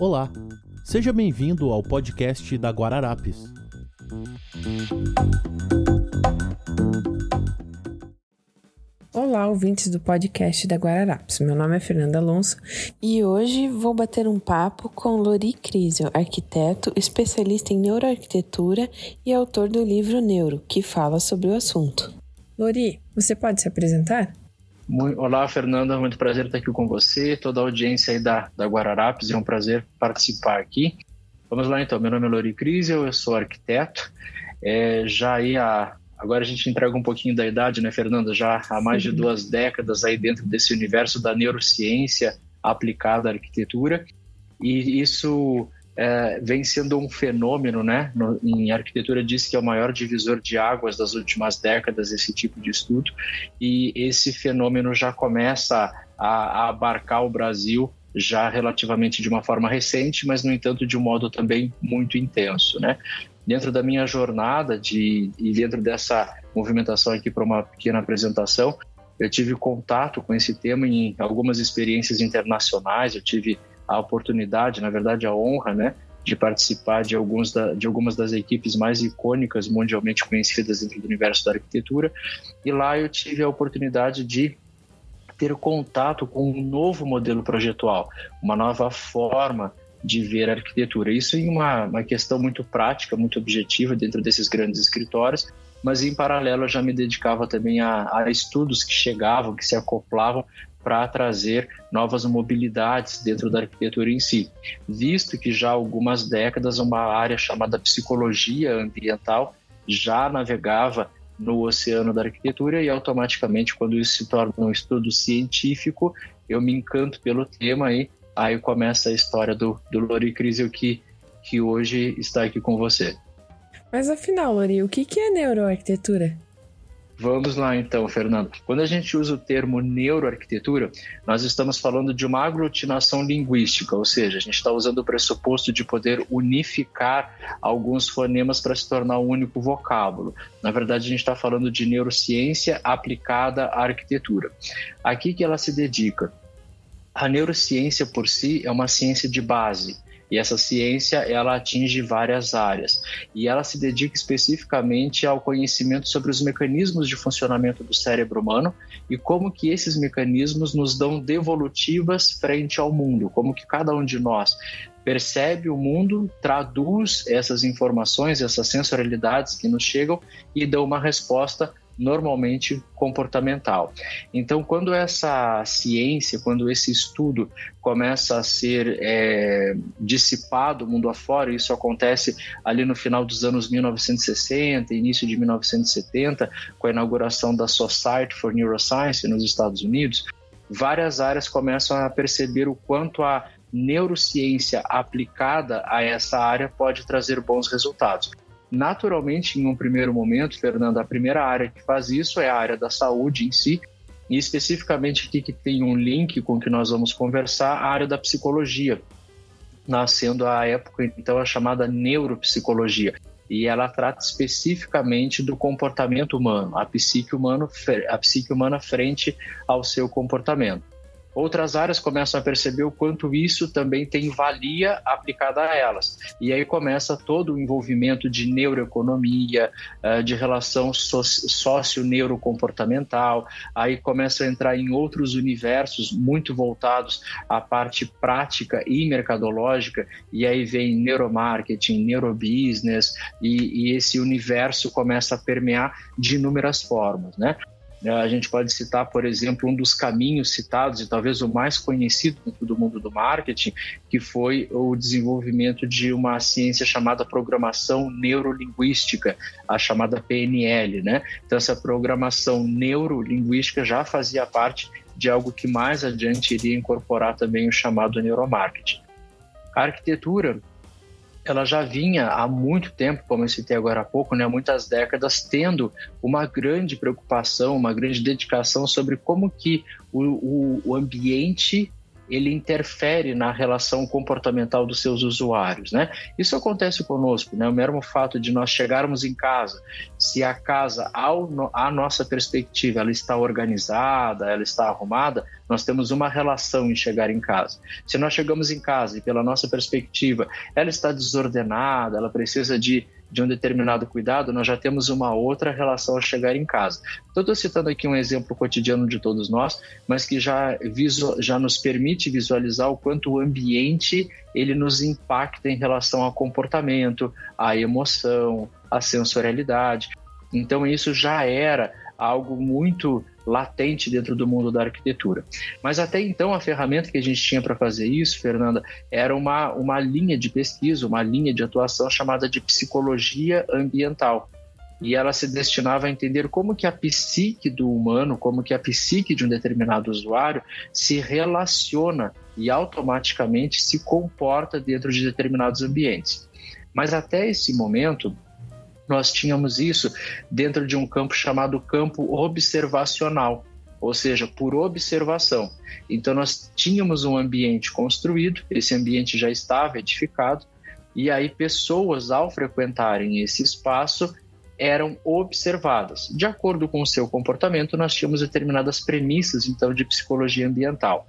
Olá, seja bem-vindo ao podcast da Guararapes. Olá, ouvintes do podcast da Guararapes. Meu nome é Fernanda Alonso e hoje vou bater um papo com Lori Crisel, arquiteto, especialista em neuroarquitetura e autor do livro Neuro, que fala sobre o assunto. Lori, você pode se apresentar? Olá, Fernanda, muito prazer estar aqui com você, toda a audiência aí da, da Guararapes, é um prazer participar aqui. Vamos lá então, meu nome é Lori Crisel, eu sou arquiteto, é, já aí há Agora a gente entrega um pouquinho da idade, né, Fernanda? Já há mais de duas décadas aí dentro desse universo da neurociência aplicada à arquitetura. E isso é, vem sendo um fenômeno, né? No, em arquitetura diz que é o maior divisor de águas das últimas décadas esse tipo de estudo. E esse fenômeno já começa a, a abarcar o Brasil já relativamente de uma forma recente, mas no entanto de um modo também muito intenso, né? dentro da minha jornada de, e dentro dessa movimentação aqui para uma pequena apresentação, eu tive contato com esse tema em algumas experiências internacionais, eu tive a oportunidade, na verdade a honra, né, de participar de, alguns da, de algumas das equipes mais icônicas mundialmente conhecidas dentro do universo da arquitetura, e lá eu tive a oportunidade de ter contato com um novo modelo projetual, uma nova forma de ver a arquitetura. Isso em uma, uma questão muito prática, muito objetiva dentro desses grandes escritórios, mas em paralelo eu já me dedicava também a, a estudos que chegavam, que se acoplavam para trazer novas mobilidades dentro da arquitetura em si, visto que já há algumas décadas uma área chamada psicologia ambiental já navegava no oceano da arquitetura e automaticamente quando isso se torna um estudo científico eu me encanto pelo tema e aí começa a história do, do Lori Crisel que, que hoje está aqui com você. Mas afinal, Lori, o que é neuroarquitetura? Vamos lá então, Fernando. Quando a gente usa o termo neuroarquitetura, nós estamos falando de uma aglutinação linguística, ou seja, a gente está usando o pressuposto de poder unificar alguns fonemas para se tornar um único vocábulo. Na verdade, a gente está falando de neurociência aplicada à arquitetura. Aqui que ela se dedica a neurociência por si é uma ciência de base e essa ciência ela atinge várias áreas. E ela se dedica especificamente ao conhecimento sobre os mecanismos de funcionamento do cérebro humano e como que esses mecanismos nos dão devolutivas frente ao mundo, como que cada um de nós percebe o mundo, traduz essas informações, essas sensorialidades que nos chegam e dão uma resposta normalmente comportamental. Então, quando essa ciência, quando esse estudo começa a ser é, dissipado mundo afora, isso acontece ali no final dos anos 1960, início de 1970, com a inauguração da Society for Neuroscience nos Estados Unidos, várias áreas começam a perceber o quanto a neurociência aplicada a essa área pode trazer bons resultados. Naturalmente, em um primeiro momento, Fernando, a primeira área que faz isso é a área da saúde em si, e especificamente aqui que tem um link com que nós vamos conversar, a área da psicologia, nascendo à época então a chamada neuropsicologia. E ela trata especificamente do comportamento humano, a psique, humano, a psique humana frente ao seu comportamento. Outras áreas começam a perceber o quanto isso também tem valia aplicada a elas. E aí começa todo o envolvimento de neuroeconomia, eh, de relação sócio-neurocomportamental, aí começa a entrar em outros universos muito voltados à parte prática e mercadológica, e aí vem neuromarketing, neurobusiness, e, e esse universo começa a permear de inúmeras formas, né? Né, a gente pode citar, por exemplo, um dos caminhos citados e talvez o mais conhecido dentro do mundo do marketing, que foi o desenvolvimento de uma ciência chamada programação neurolinguística, a chamada PNL, né? Então essa programação neurolinguística já fazia parte de algo que mais adiante iria incorporar também o chamado neuromarketing. A arquitetura ela já vinha há muito tempo, como eu citei agora há pouco, né, muitas décadas, tendo uma grande preocupação, uma grande dedicação sobre como que o, o, o ambiente ele interfere na relação comportamental dos seus usuários, né? Isso acontece conosco, né? O mesmo fato de nós chegarmos em casa, se a casa, ao, a nossa perspectiva, ela está organizada, ela está arrumada, nós temos uma relação em chegar em casa. Se nós chegamos em casa e pela nossa perspectiva, ela está desordenada, ela precisa de de um determinado cuidado, nós já temos uma outra relação ao chegar em casa. Então, estou citando aqui um exemplo cotidiano de todos nós, mas que já, visual, já nos permite visualizar o quanto o ambiente ele nos impacta em relação ao comportamento, à emoção, à sensorialidade. Então, isso já era algo muito latente dentro do mundo da arquitetura. Mas até então a ferramenta que a gente tinha para fazer isso, Fernanda, era uma, uma linha de pesquisa, uma linha de atuação chamada de psicologia ambiental. E ela se destinava a entender como que a psique do humano, como que a psique de um determinado usuário se relaciona e automaticamente se comporta dentro de determinados ambientes. Mas até esse momento, nós tínhamos isso dentro de um campo chamado campo observacional, ou seja, por observação. Então, nós tínhamos um ambiente construído, esse ambiente já estava edificado, e aí pessoas, ao frequentarem esse espaço, eram observadas. De acordo com o seu comportamento, nós tínhamos determinadas premissas, então, de psicologia ambiental.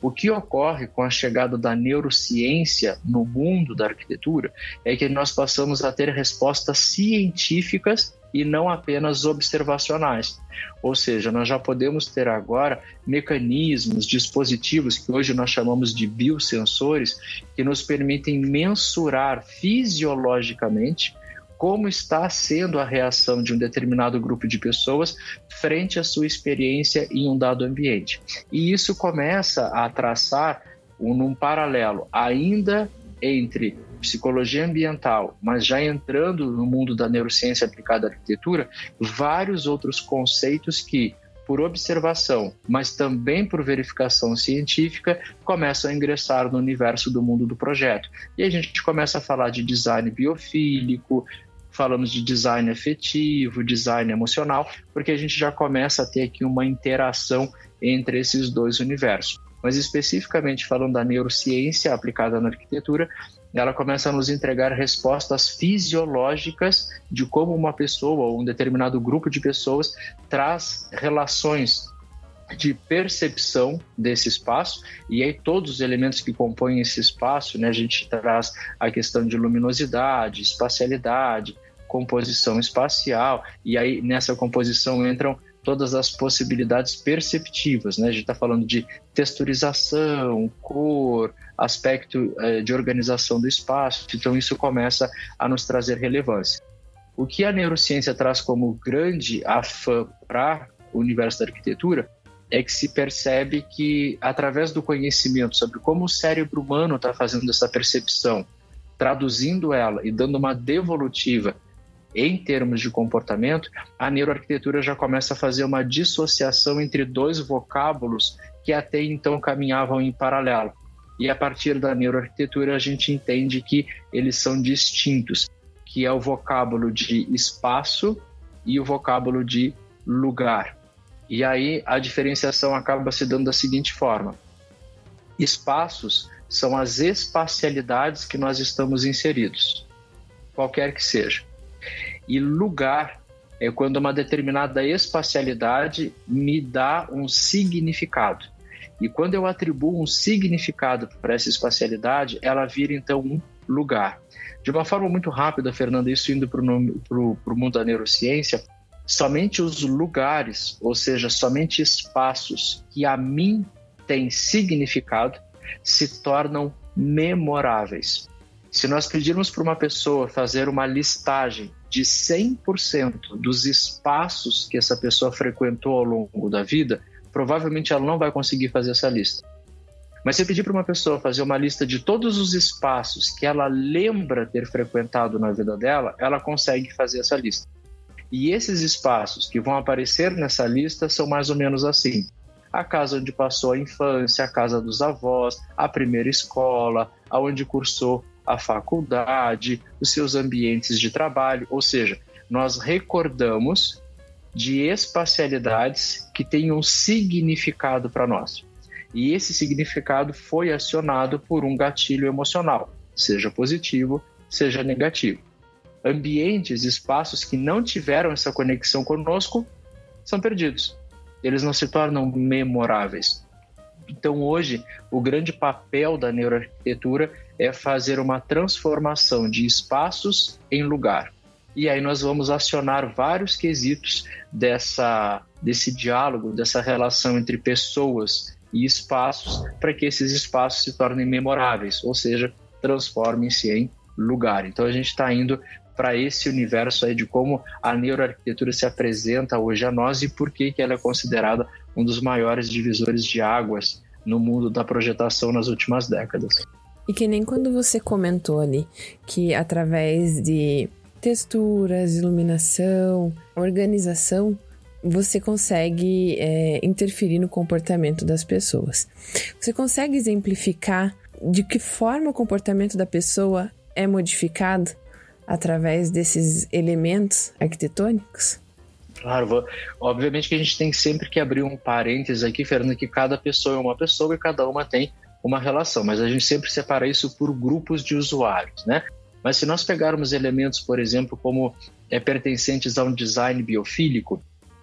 O que ocorre com a chegada da neurociência no mundo da arquitetura é que nós passamos a ter respostas científicas e não apenas observacionais. Ou seja, nós já podemos ter agora mecanismos, dispositivos que hoje nós chamamos de biosensores, que nos permitem mensurar fisiologicamente como está sendo a reação de um determinado grupo de pessoas frente à sua experiência em um dado ambiente. E isso começa a traçar um, um paralelo ainda entre psicologia ambiental, mas já entrando no mundo da neurociência aplicada à arquitetura, vários outros conceitos que por observação, mas também por verificação científica, começam a ingressar no universo do mundo do projeto. E a gente começa a falar de design biofílico, falamos de design afetivo, design emocional, porque a gente já começa a ter aqui uma interação entre esses dois universos. Mas especificamente falando da neurociência aplicada na arquitetura, ela começa a nos entregar respostas fisiológicas de como uma pessoa ou um determinado grupo de pessoas traz relações de percepção desse espaço e aí todos os elementos que compõem esse espaço, né, a gente traz a questão de luminosidade, espacialidade, composição espacial, e aí nessa composição entram todas as possibilidades perceptivas, né? A gente está falando de texturização, cor, aspecto eh, de organização do espaço, então isso começa a nos trazer relevância. O que a neurociência traz como grande afã para o universo da arquitetura é que se percebe que, através do conhecimento sobre como o cérebro humano está fazendo essa percepção, traduzindo ela e dando uma devolutiva em termos de comportamento, a neuroarquitetura já começa a fazer uma dissociação entre dois vocábulos que até então caminhavam em paralelo. E a partir da neuroarquitetura a gente entende que eles são distintos, que é o vocábulo de espaço e o vocábulo de lugar. E aí a diferenciação acaba se dando da seguinte forma: espaços são as espacialidades que nós estamos inseridos, qualquer que seja. E lugar é quando uma determinada espacialidade me dá um significado. E quando eu atribuo um significado para essa espacialidade, ela vira então um lugar. De uma forma muito rápida, Fernando, isso indo para o mundo da neurociência, somente os lugares, ou seja, somente espaços que a mim têm significado, se tornam memoráveis. Se nós pedirmos para uma pessoa fazer uma listagem de 100% dos espaços que essa pessoa frequentou ao longo da vida, provavelmente ela não vai conseguir fazer essa lista. Mas se pedir para uma pessoa fazer uma lista de todos os espaços que ela lembra ter frequentado na vida dela, ela consegue fazer essa lista. E esses espaços que vão aparecer nessa lista são mais ou menos assim: a casa onde passou a infância, a casa dos avós, a primeira escola, aonde cursou a faculdade, os seus ambientes de trabalho, ou seja, nós recordamos de espacialidades que têm um significado para nós. e esse significado foi acionado por um gatilho emocional, seja positivo, seja negativo. Ambientes, espaços que não tiveram essa conexão conosco são perdidos. Eles não se tornam memoráveis. Então, hoje, o grande papel da neuroarquitetura é fazer uma transformação de espaços em lugar. E aí nós vamos acionar vários quesitos dessa, desse diálogo, dessa relação entre pessoas e espaços, para que esses espaços se tornem memoráveis, ou seja, transformem-se em lugar. Então a gente está indo para esse universo aí de como a neuroarquitetura se apresenta hoje a nós e por que, que ela é considerada um dos maiores divisores de águas no mundo da projetação nas últimas décadas. E que nem quando você comentou ali que através de texturas, iluminação, organização, você consegue é, interferir no comportamento das pessoas. Você consegue exemplificar de que forma o comportamento da pessoa é modificado através desses elementos arquitetônicos? Claro, obviamente que a gente tem sempre que abrir um parênteses aqui, Fernando, que cada pessoa é uma pessoa e cada uma tem uma relação, mas a gente sempre separa isso por grupos de usuários, né? Mas se nós pegarmos elementos, por exemplo, como é, pertencentes a um design biofílico,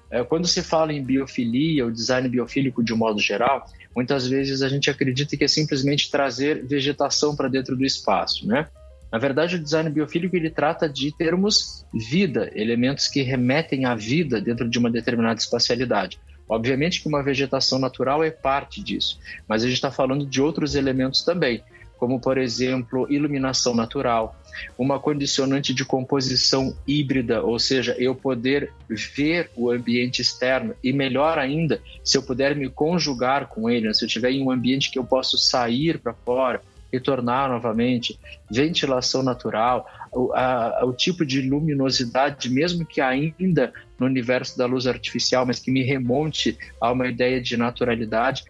é, quando se fala em biofilia, o design biofílico de um modo geral, muitas vezes a gente acredita que é simplesmente trazer vegetação para dentro do espaço, né? Na verdade, o design biofílico ele trata de termos vida, elementos que remetem à vida dentro de uma determinada espacialidade. Obviamente que uma vegetação natural é parte disso, mas a gente está falando de outros elementos também, como por exemplo iluminação natural, uma condicionante de composição híbrida, ou seja, eu poder ver o ambiente externo e melhor ainda, se eu puder me conjugar com ele, né? se eu estiver em um ambiente que eu posso sair para fora, retornar novamente, ventilação natural, o, a, o tipo de luminosidade, mesmo que ainda no universo da luz artificial, mas que me remonte a uma ideia de naturalidade,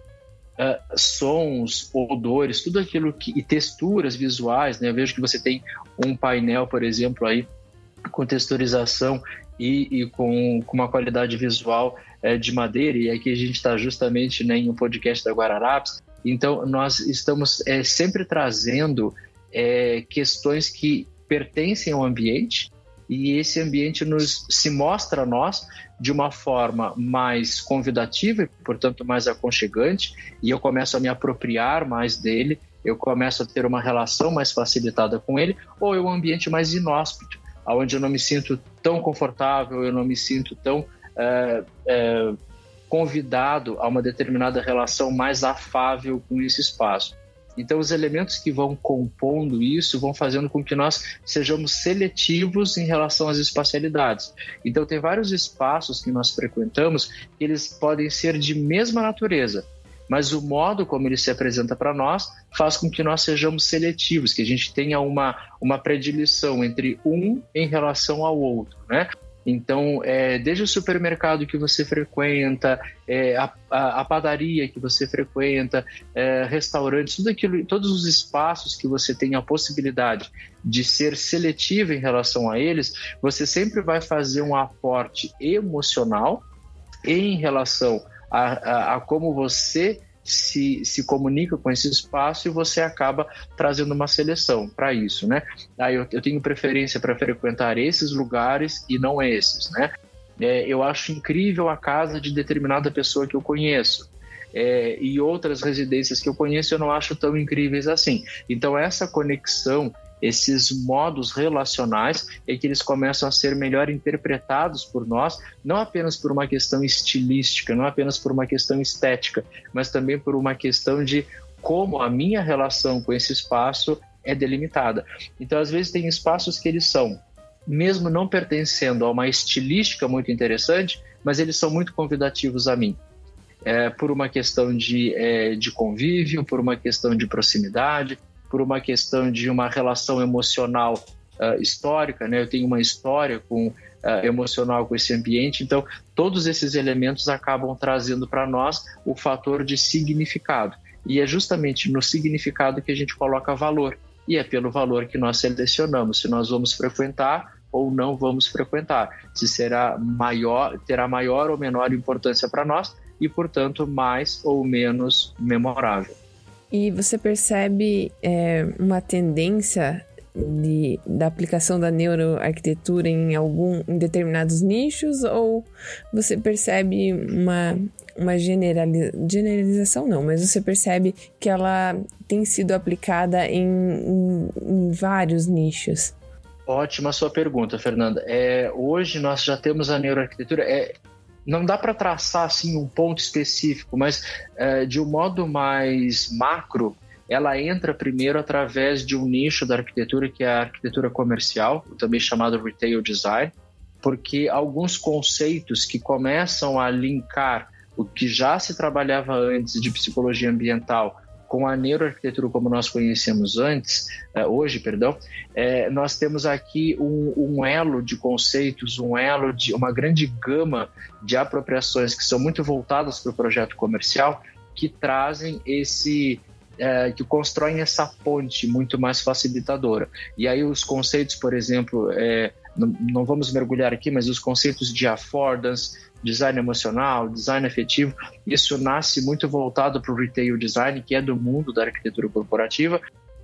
uh, sons, odores, tudo aquilo que e texturas visuais, né? Eu vejo que você tem um painel, por exemplo, aí com texturização e, e com, com, uma qualidade visual é, de madeira, e aqui a gente está justamente né, em um podcast da Guararapes, então, nós estamos é, sempre trazendo é, questões que pertencem ao ambiente e esse ambiente nos se mostra a nós de uma forma mais convidativa e, portanto, mais aconchegante, e eu começo a me apropriar mais dele, eu começo a ter uma relação mais facilitada com ele, ou é um ambiente mais inóspito, onde eu não me sinto tão confortável, eu não me sinto tão é, é, convidado a uma determinada relação mais afável com esse espaço. Então, os elementos que vão compondo isso vão fazendo com que nós sejamos seletivos em relação às espacialidades. Então, tem vários espaços que nós frequentamos que eles podem ser de mesma natureza, mas o modo como ele se apresenta para nós faz com que nós sejamos seletivos, que a gente tenha uma, uma predileção entre um em relação ao outro, né? Então, é, desde o supermercado que você frequenta, é, a, a, a, padaria que você frequenta, é, restaurantes, tudo aquilo, todos os espaços que você tem a possibilidade de ser seletivo em relação a eles, você sempre vai fazer um aporte emocional em relação a, a, a como você se, se comunica com esse espaço e você acaba trazendo uma seleção para isso, né? Aí eu, eu tenho preferência para frequentar esses lugares e não esses, né? É, eu acho incrível a casa de determinada pessoa que eu conheço. É, e outras residências que eu conheço eu não acho tão incríveis assim. Então, essa conexão esses modos relacionais é que eles começam a ser melhor interpretados por nós, não apenas por uma questão estilística, não apenas por uma questão estética, mas também por uma questão de como a minha relação com esse espaço é delimitada. Então, às vezes, tem espaços que eles são, mesmo não pertencendo a uma estilística muito interessante, mas eles são muito convidativos a mim. É, por uma questão de, é, de convívio, por uma questão de proximidade, por uma questão de uma relação emocional uh, histórica, né? Eu tenho uma história com uh, emocional com esse ambiente, então todos esses elementos acabam trazendo para nós o fator de significado. E é justamente no significado que a gente coloca valor. E é pelo valor que nós selecionamos se nós vamos frequentar ou não vamos frequentar, se será maior, terá maior ou menor importância para nós, e, portanto, mais ou menos memorável. E você percebe é, uma tendência de, da aplicação da neuroarquitetura em algum em determinados nichos ou você percebe uma uma generaliza, generalização não, mas você percebe que ela tem sido aplicada em, em, em vários nichos? Ótima sua pergunta, Fernanda. É, hoje nós já temos a neuroarquitetura. É, não dá para traçar assim um ponto específico, mas é, de um modo mais macro, ela entra primeiro através de um nicho da arquitetura que é a arquitetura comercial, também chamado retail design, porque alguns conceitos que começam a linkar o que já se trabalhava antes de psicologia ambiental com a neuroarquitetura como nós conhecemos antes, é, hoje, perdão, é, nós temos aqui um, um, elo de conceitos, um elo de uma grande gama de apropriações que são muito voltadas para o projeto comercial, que trazem esse é, que constroem essa ponte muito mais facilitadora. E aí os conceitos, por exemplo, não, não, vamos mergulhar aqui, mas os conceitos de affordance, design emocional, design afetivo, isso nasce muito voltado para o retail design, que é do mundo da arquitetura corporativa,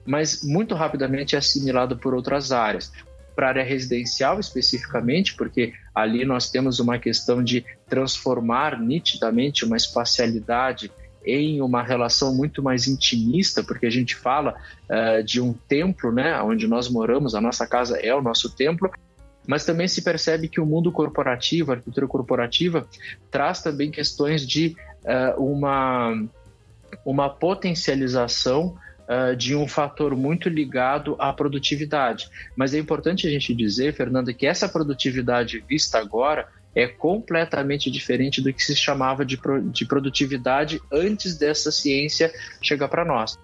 mas muito rapidamente é assimilado por outras áreas. Para a área residencial especificamente, porque ali nós temos uma questão de transformar nitidamente uma espacialidade em uma relação muito mais intimista, porque a gente fala uh, de um templo, né, onde nós moramos, a nossa casa é o nosso templo, mas também se percebe que o mundo corporativo, a arquitetura corporativa, traz também questões de uh, uma, uma potencialização uh, de um fator muito ligado à produtividade. Mas é importante a gente dizer, Fernanda, que essa produtividade vista agora é completamente diferente do que se chamava de, pro, de produtividade antes dessa ciência chegar para nós.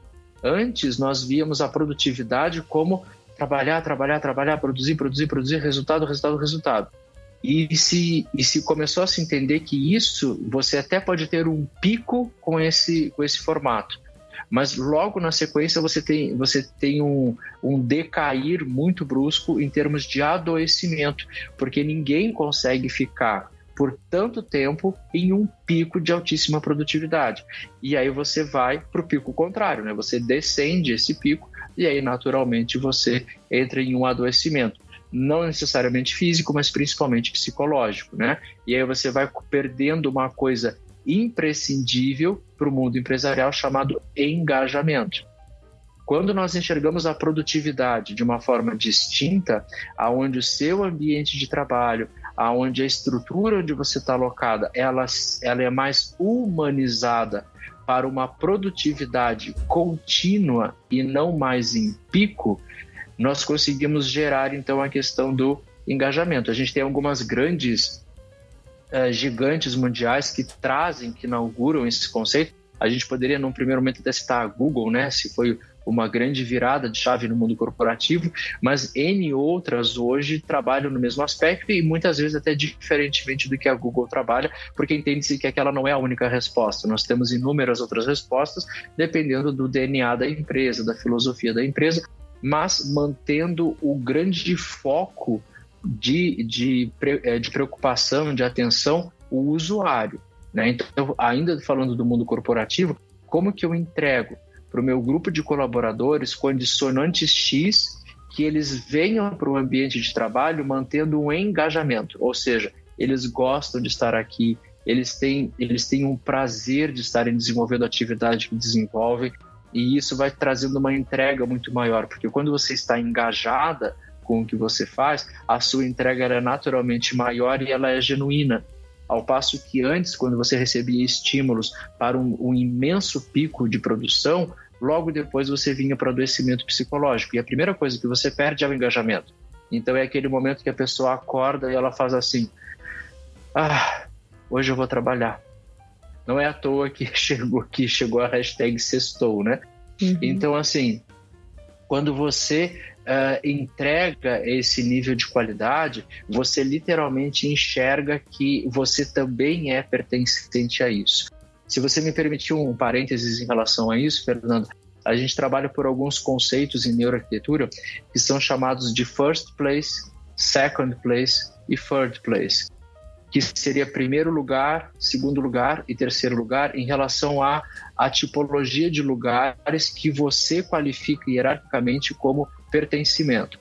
Antes, nós víamos a produtividade como trabalhar, trabalhar, trabalhar, produzir, produzir, produzir, resultado, resultado, resultado. E se, e se começou a se entender que isso, você até pode ter um pico com esse, com esse formato mas logo na sequência você tem, você tem um, um decair muito brusco em termos de adoecimento, porque ninguém consegue ficar por tanto tempo em um pico de altíssima produtividade. E aí você vai para o pico contrário, né? Você descende esse pico e aí naturalmente você entra em um adoecimento não necessariamente físico, mas principalmente psicológico, né? E aí você vai perdendo uma coisa imprescindível para o mundo empresarial chamado engajamento. Quando nós enxergamos a produtividade de uma forma distinta, aonde o seu ambiente de trabalho, aonde a estrutura onde você está alocada, ela, ela é mais humanizada para uma produtividade contínua e não mais em pico, nós conseguimos gerar então a questão do engajamento. A gente tem algumas grandes uh, gigantes mundiais que trazem, que inauguram esse conceito. A gente poderia, num primeiro momento, até citar a Google, né? Se foi uma grande virada de chave no mundo corporativo, mas N outras hoje trabalham no mesmo aspecto e muitas vezes até diferentemente do que a Google trabalha, porque entende-se que aquela não é a única resposta. Nós temos inúmeras outras respostas, dependendo do DNA da empresa, da filosofia da empresa, mas mantendo o grande foco de, de, é, de preocupação, de atenção, o usuário. Né? Então, ainda falando do mundo corporativo, como que eu entrego para o meu grupo de colaboradores condicionantes X que eles venham para o ambiente de trabalho mantendo um engajamento, ou seja, eles gostam de estar aqui, eles têm, eles têm um prazer de estarem desenvolvendo a atividade que desenvolvem, e isso vai trazendo uma entrega muito maior, porque quando você está engajada, com o que você faz, a sua entrega é naturalmente maior e ela é genuína. Ao passo que antes, quando você recebia estímulos para um, um imenso pico de produção, logo depois você vinha para o adoecimento psicológico. E a primeira coisa que você perde é o engajamento. Então é aquele momento que a pessoa acorda e ela faz assim: Ah, hoje eu vou trabalhar. Não é à toa que chegou, que chegou a hashtag sextou, né? Uhum. Então, assim, quando você uh, entrega esse nível de qualidade, você literalmente enxerga que você também é pertencente a isso. Se você me permitir um parênteses em relação a isso, Fernando, a gente trabalha por alguns conceitos em neuroarquitetura que são chamados de first place, second place e third place. que seria primeiro lugar, segundo lugar e terceiro lugar em relação à, à tipologia de lugares que você qualifica hierarquicamente como pertencimento.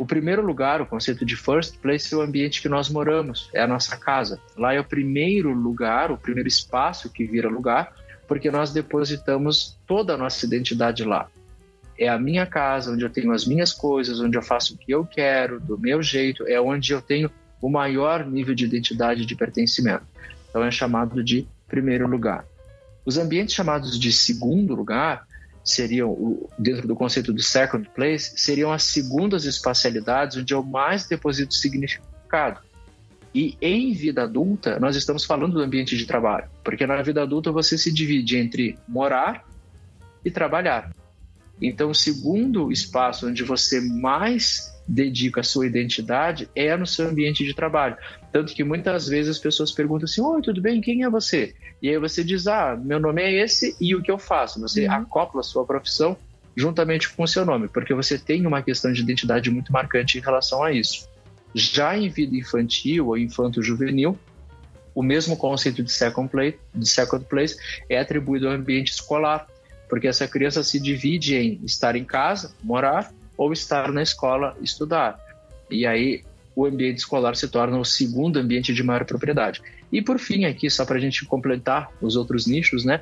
O primeiro lugar, o conceito de first place, é o ambiente que nós moramos, é a nossa casa. Lá é o primeiro lugar, o primeiro espaço que vira lugar, porque nós depositamos toda a nossa identidade lá. É a minha casa, onde eu tenho as minhas coisas, onde eu faço o que eu quero, do meu jeito, é onde eu tenho o maior nível de identidade de pertencimento. Então é chamado de primeiro lugar. Os ambientes chamados de segundo lugar seriam, dentro do conceito do second place, seriam as segundas espacialidades onde eu mais deposito significado. E em vida adulta, nós estamos falando do ambiente de trabalho, porque na vida adulta você se divide entre morar e trabalhar. Então, o segundo espaço onde você mais dedica a sua identidade é no seu ambiente de trabalho. Tanto que muitas vezes as pessoas perguntam assim: Oi, tudo bem? Quem é você? E aí você diz: Ah, meu nome é esse e o que eu faço. Você uhum. acopla a sua profissão juntamente com o seu nome, porque você tem uma questão de identidade muito marcante em relação a isso. Já em vida infantil ou infanto-juvenil, o mesmo conceito de second, place, de second place é atribuído ao ambiente escolar, porque essa criança se divide em estar em casa, morar, ou estar na escola estudar. E aí o ambiente escolar se torna o segundo ambiente de maior propriedade. E por fim, aqui, só para a gente completar os outros nichos, né?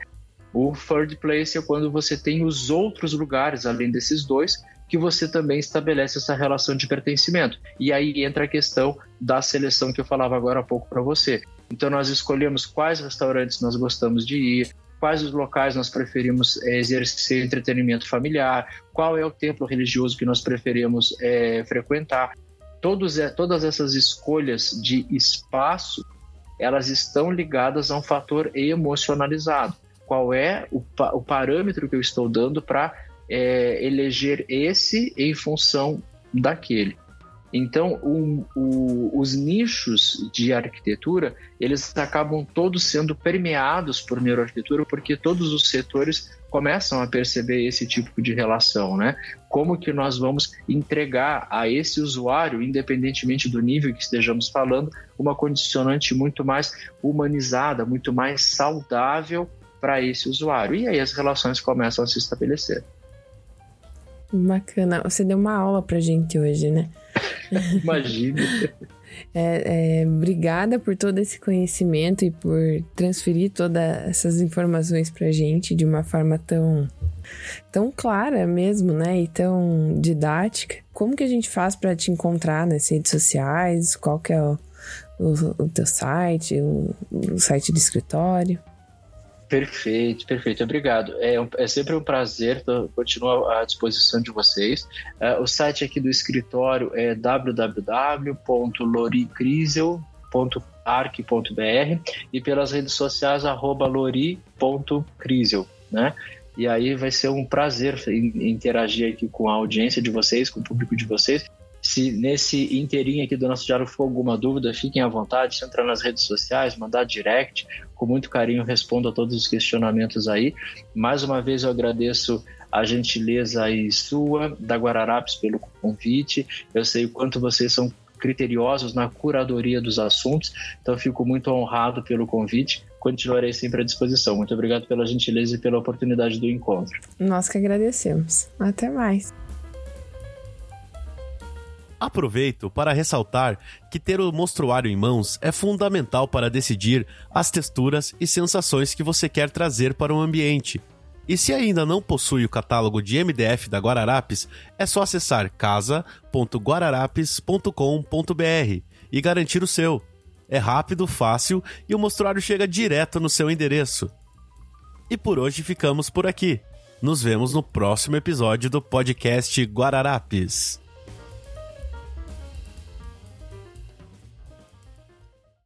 O third place é quando você tem os outros lugares, além desses dois, que você também estabelece essa relação de pertencimento. E aí entra a questão da seleção que eu falava agora há pouco para você. Então, nós escolhemos quais restaurantes nós gostamos de ir, quais os locais nós preferimos é, exercer entretenimento familiar, qual é o templo religioso que nós preferimos é, frequentar. Todos, é, todas essas escolhas de espaço, elas estão ligadas a um fator emocionalizado. Qual é o, o parâmetro que eu estou dando para é, eleger esse em função daquele? Então, o, o, os nichos de arquitetura, eles acabam todos sendo permeados por neuroarquitetura, porque todos os setores começam a perceber esse tipo de relação, né? Como que nós vamos entregar a esse usuário, independentemente do nível que estejamos falando, uma condicionante muito mais humanizada, muito mais saudável para esse usuário. E aí as relações começam a se estabelecer. Bacana. Você deu uma aula pra gente hoje, né? Imagina. É, é, obrigada por todo esse conhecimento e por transferir todas essas informações pra gente de uma forma tão tão clara mesmo, né? E tão didática. Como que a gente faz para te encontrar nas redes sociais? Qual que é o, o, o teu site, o, o site do escritório? Perfeito, perfeito, obrigado. É, um, é sempre um prazer, tô, continuo à disposição de vocês. Uh, o site aqui do escritório é www.loricrisel.arc.br e pelas redes sociais arroba lori.crisel, né? E aí vai ser um prazer interagir aqui com a audiência de vocês, com o público de vocês. Se nesse inteirinho aqui do nosso diário for alguma dúvida, fiquem à vontade, se entrar nas redes sociais, mandar direct, com muito carinho respondo a todos os questionamentos aí. Mais uma vez eu agradeço a gentileza aí sua, da Guararapes, pelo convite. Eu sei o quanto vocês são criteriosos na curadoria dos assuntos, então fico muito honrado pelo convite. Continuarei sempre à disposição. Muito obrigado pela gentileza e pela oportunidade do encontro. Nós que agradecemos. Até mais. Aproveito para ressaltar que ter o mostruário em mãos é fundamental para decidir as texturas e sensações que você quer trazer para o ambiente. E se ainda não possui o catálogo de MDF da Guararapes, é só acessar casa.guararapes.com.br e garantir o seu. É rápido, fácil e o mostruário chega direto no seu endereço. E por hoje ficamos por aqui. Nos vemos no próximo episódio do podcast Guararapes.